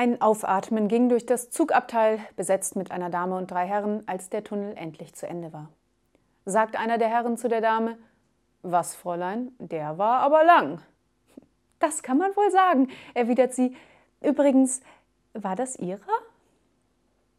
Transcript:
Ein Aufatmen ging durch das Zugabteil, besetzt mit einer Dame und drei Herren, als der Tunnel endlich zu Ende war. Sagt einer der Herren zu der Dame: Was, Fräulein, der war aber lang. Das kann man wohl sagen, erwidert sie. Übrigens, war das Ihrer?